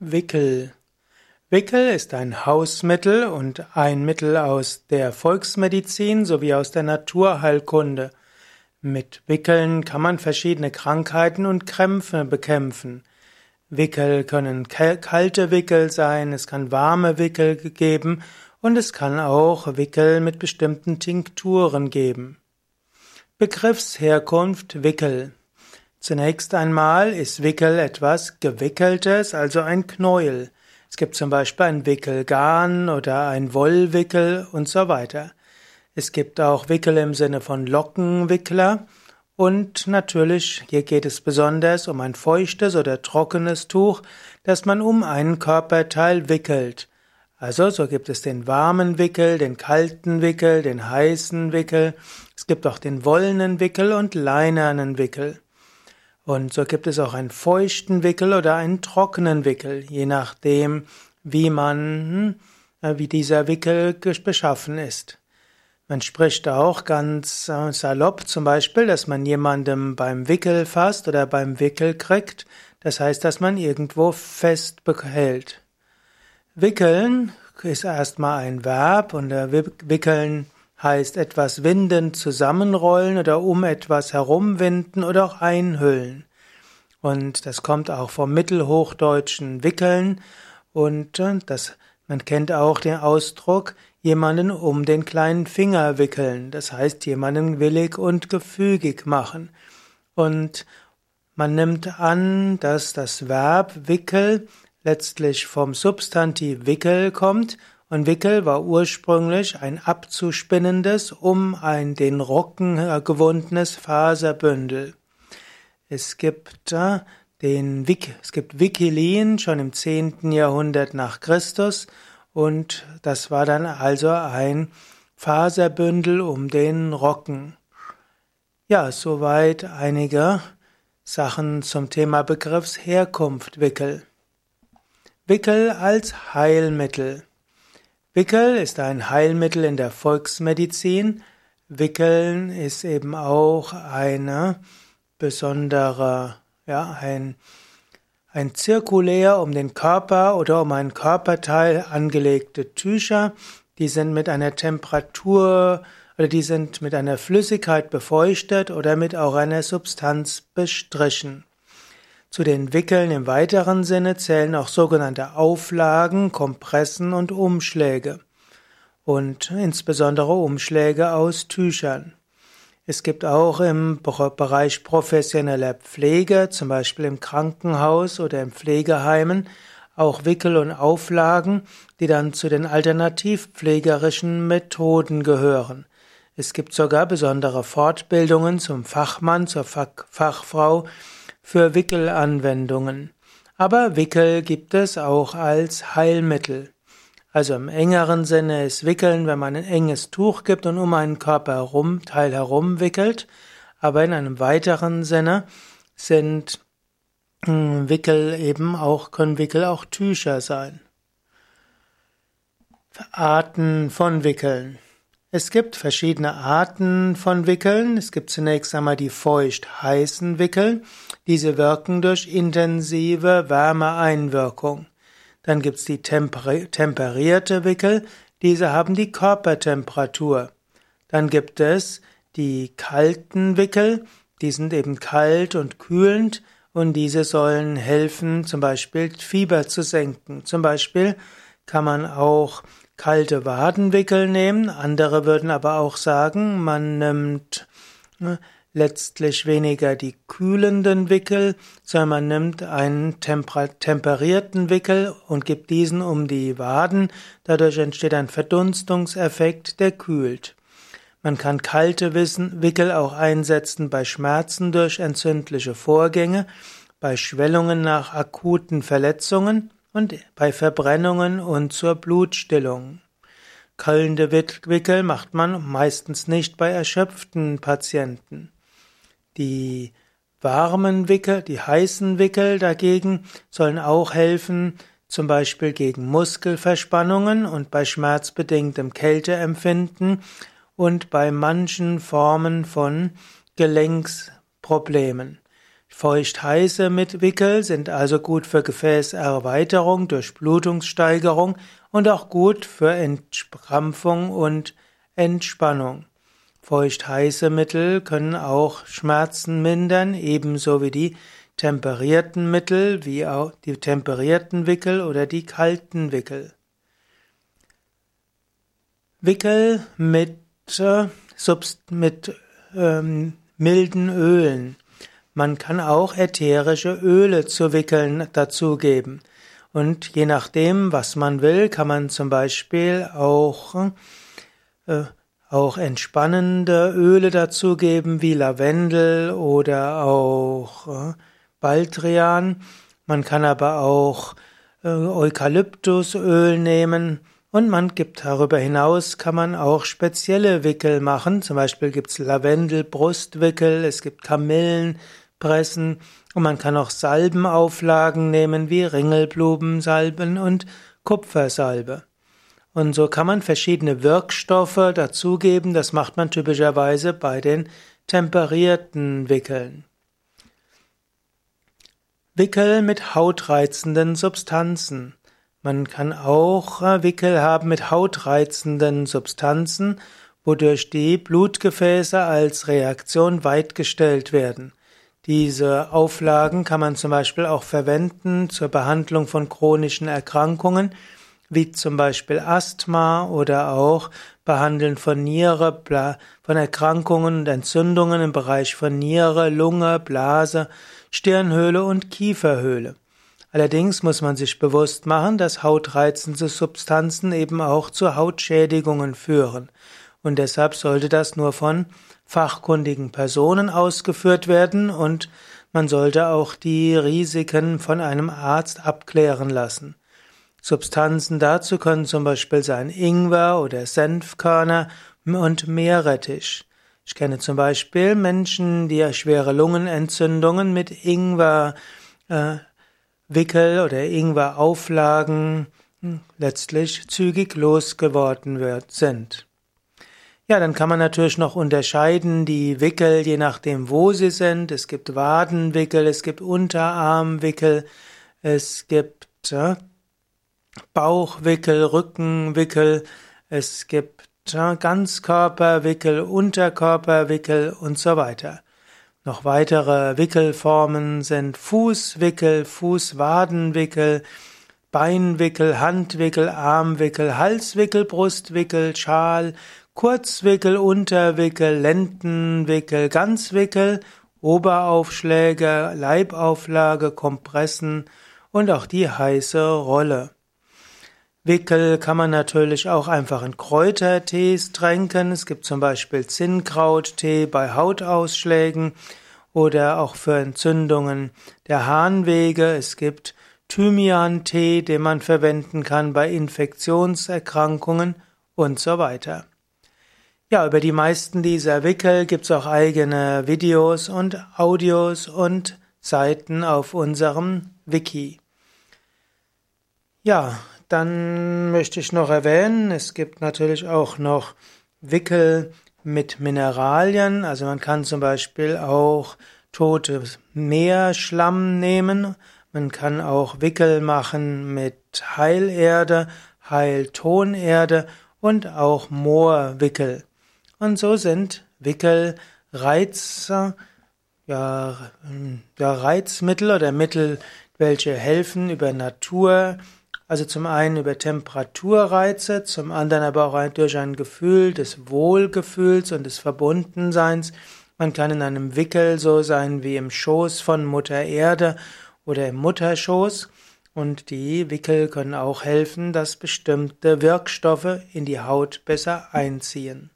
Wickel. Wickel ist ein Hausmittel und ein Mittel aus der Volksmedizin sowie aus der Naturheilkunde. Mit Wickeln kann man verschiedene Krankheiten und Krämpfe bekämpfen. Wickel können kalte Wickel sein, es kann warme Wickel geben und es kann auch Wickel mit bestimmten Tinkturen geben. Begriffsherkunft Wickel. Zunächst einmal ist Wickel etwas Gewickeltes, also ein Knäuel. Es gibt zum Beispiel ein Wickelgarn oder ein Wollwickel und so weiter. Es gibt auch Wickel im Sinne von Lockenwickler und natürlich, hier geht es besonders um ein feuchtes oder trockenes Tuch, das man um einen Körperteil wickelt. Also so gibt es den warmen Wickel, den kalten Wickel, den heißen Wickel. Es gibt auch den wollenen Wickel und leinernen Wickel. Und so gibt es auch einen feuchten Wickel oder einen trockenen Wickel, je nachdem, wie man, hm, wie dieser Wickel beschaffen ist. Man spricht auch ganz äh, salopp zum Beispiel, dass man jemandem beim Wickel fasst oder beim Wickel kriegt. Das heißt, dass man irgendwo fest behält. Wickeln ist erstmal ein Verb und der Wickeln heißt etwas winden, zusammenrollen oder um etwas herumwinden oder auch einhüllen. Und das kommt auch vom mittelhochdeutschen wickeln und äh, das, man kennt auch den Ausdruck jemanden um den kleinen Finger wickeln, das heißt jemanden willig und gefügig machen. Und man nimmt an, dass das Verb wickel letztlich vom Substantiv wickel kommt und Wickel war ursprünglich ein abzuspinnendes, um ein den Rocken gewundenes Faserbündel. Es gibt äh, den Wik es gibt Wikilin schon im 10. Jahrhundert nach Christus und das war dann also ein Faserbündel um den Rocken. Ja, soweit einige Sachen zum Thema Begriffsherkunft Wickel. Wickel als Heilmittel. Wickel ist ein Heilmittel in der Volksmedizin. Wickeln ist eben auch eine besondere, ja, ein, ein zirkulär um den Körper oder um ein Körperteil angelegte Tücher. Die sind mit einer Temperatur oder die sind mit einer Flüssigkeit befeuchtet oder mit auch einer Substanz bestrichen. Zu den Wickeln im weiteren Sinne zählen auch sogenannte Auflagen, Kompressen und Umschläge und insbesondere Umschläge aus Tüchern. Es gibt auch im Bereich professioneller Pflege, zum Beispiel im Krankenhaus oder im Pflegeheimen, auch Wickel und Auflagen, die dann zu den alternativpflegerischen Methoden gehören. Es gibt sogar besondere Fortbildungen zum Fachmann, zur Fachfrau, für Wickelanwendungen. Aber Wickel gibt es auch als Heilmittel. Also im engeren Sinne ist Wickeln, wenn man ein enges Tuch gibt und um einen Körper herum, Teil herum wickelt. Aber in einem weiteren Sinne sind hm, Wickel eben auch, können Wickel auch Tücher sein. Arten von Wickeln. Es gibt verschiedene Arten von Wickeln. Es gibt zunächst einmal die feucht-heißen Wickel. Diese wirken durch intensive Wärmeeinwirkung. Dann gibt's die temperierte Wickel. Diese haben die Körpertemperatur. Dann gibt es die kalten Wickel. Die sind eben kalt und kühlend und diese sollen helfen, zum Beispiel Fieber zu senken. Zum Beispiel kann man auch kalte Wadenwickel nehmen. Andere würden aber auch sagen, man nimmt ne, letztlich weniger die kühlenden Wickel, sondern man nimmt einen temperierten Wickel und gibt diesen um die Waden. Dadurch entsteht ein Verdunstungseffekt, der kühlt. Man kann kalte Wickel auch einsetzen bei Schmerzen durch entzündliche Vorgänge, bei Schwellungen nach akuten Verletzungen und bei Verbrennungen und zur Blutstillung. Kallende Wickel macht man meistens nicht bei erschöpften Patienten. Die warmen Wickel, die heißen Wickel dagegen sollen auch helfen, zum Beispiel gegen Muskelverspannungen und bei schmerzbedingtem Kälteempfinden und bei manchen Formen von Gelenksproblemen. Feucht-heiße Wickel sind also gut für Gefäßerweiterung durch Blutungssteigerung und auch gut für Entkrampfung und Entspannung. Feucht-heiße Mittel können auch Schmerzen mindern, ebenso wie die temperierten Mittel, wie auch die temperierten Wickel oder die kalten Wickel. Wickel mit, äh, mit ähm, milden Ölen. Man kann auch ätherische Öle zu Wickeln dazugeben. Und je nachdem, was man will, kann man zum Beispiel auch, äh, auch entspannende Öle dazugeben, wie Lavendel oder auch äh, Baldrian. Man kann aber auch äh, Eukalyptusöl nehmen und man gibt darüber hinaus, kann man auch spezielle Wickel machen. Zum Beispiel gibt's Lavendel-Brustwickel, es gibt Kamillenpressen und man kann auch Salbenauflagen nehmen wie Ringelblumensalben und Kupfersalbe. Und so kann man verschiedene Wirkstoffe dazugeben. Das macht man typischerweise bei den temperierten Wickeln. Wickel mit hautreizenden Substanzen. Man kann auch Wickel haben mit hautreizenden Substanzen, wodurch die Blutgefäße als Reaktion weitgestellt werden. Diese Auflagen kann man zum Beispiel auch verwenden zur Behandlung von chronischen Erkrankungen, wie zum Beispiel Asthma oder auch Behandeln von Niere, von Erkrankungen und Entzündungen im Bereich von Niere, Lunge, Blase, Stirnhöhle und Kieferhöhle. Allerdings muss man sich bewusst machen, dass hautreizende Substanzen eben auch zu Hautschädigungen führen. Und deshalb sollte das nur von fachkundigen Personen ausgeführt werden und man sollte auch die Risiken von einem Arzt abklären lassen. Substanzen dazu können zum Beispiel sein Ingwer oder Senfkörner und Meerrettich. Ich kenne zum Beispiel Menschen, die schwere Lungenentzündungen mit Ingwer äh, Wickel oder Ingwer-Auflagen hm, letztlich zügig losgeworden sind. Ja, dann kann man natürlich noch unterscheiden die Wickel, je nachdem, wo sie sind. Es gibt Wadenwickel, es gibt Unterarmwickel, es gibt ja, Bauchwickel, Rückenwickel, es gibt ja, Ganzkörperwickel, Unterkörperwickel und so weiter. Noch weitere Wickelformen sind Fußwickel, Fußwadenwickel, Beinwickel, Handwickel, Armwickel, Halswickel, Brustwickel, Schal, Kurzwickel, Unterwickel, Lendenwickel, Ganzwickel, Oberaufschläge, Leibauflage, Kompressen und auch die heiße Rolle. Wickel kann man natürlich auch einfach in Kräutertees tränken. Es gibt zum Beispiel Zinnkrauttee bei Hautausschlägen oder auch für Entzündungen der Harnwege. Es gibt Thymian-Tee, den man verwenden kann bei Infektionserkrankungen und so weiter. Ja, über die meisten dieser Wickel gibt es auch eigene Videos und Audios und Seiten auf unserem Wiki. Ja, dann möchte ich noch erwähnen, es gibt natürlich auch noch Wickel mit Mineralien. Also man kann zum Beispiel auch totes Meerschlamm nehmen. Man kann auch Wickel machen mit Heilerde, Heiltonerde und auch Moorwickel. Und so sind Wickel Reize, ja, ja, Reizmittel oder Mittel, welche helfen über Natur also zum einen über Temperaturreize, zum anderen aber auch durch ein Gefühl des Wohlgefühls und des Verbundenseins. Man kann in einem Wickel so sein wie im Schoß von Mutter Erde oder im Mutterschoß. Und die Wickel können auch helfen, dass bestimmte Wirkstoffe in die Haut besser einziehen.